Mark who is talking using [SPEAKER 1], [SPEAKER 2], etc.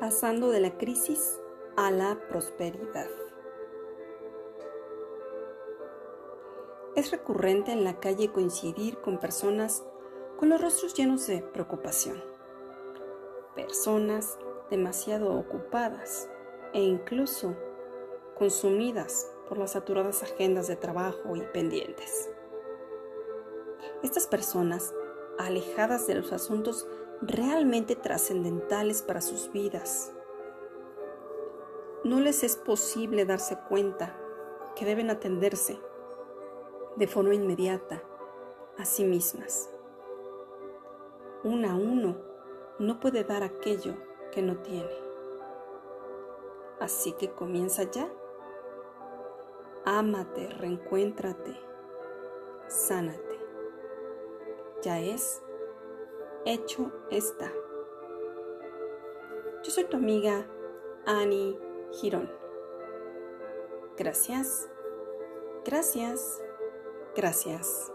[SPEAKER 1] pasando de la crisis a la prosperidad. Es recurrente en la calle coincidir con personas con los rostros llenos de preocupación, personas demasiado ocupadas e incluso consumidas por las saturadas agendas de trabajo y pendientes. Estas personas, alejadas de los asuntos realmente trascendentales para sus vidas. No les es posible darse cuenta que deben atenderse de forma inmediata a sí mismas. Uno a uno no puede dar aquello que no tiene. Así que comienza ya. Ámate, reencuéntrate, sánate. Ya es hecho está. Yo soy tu amiga Annie Girón. Gracias, gracias, gracias.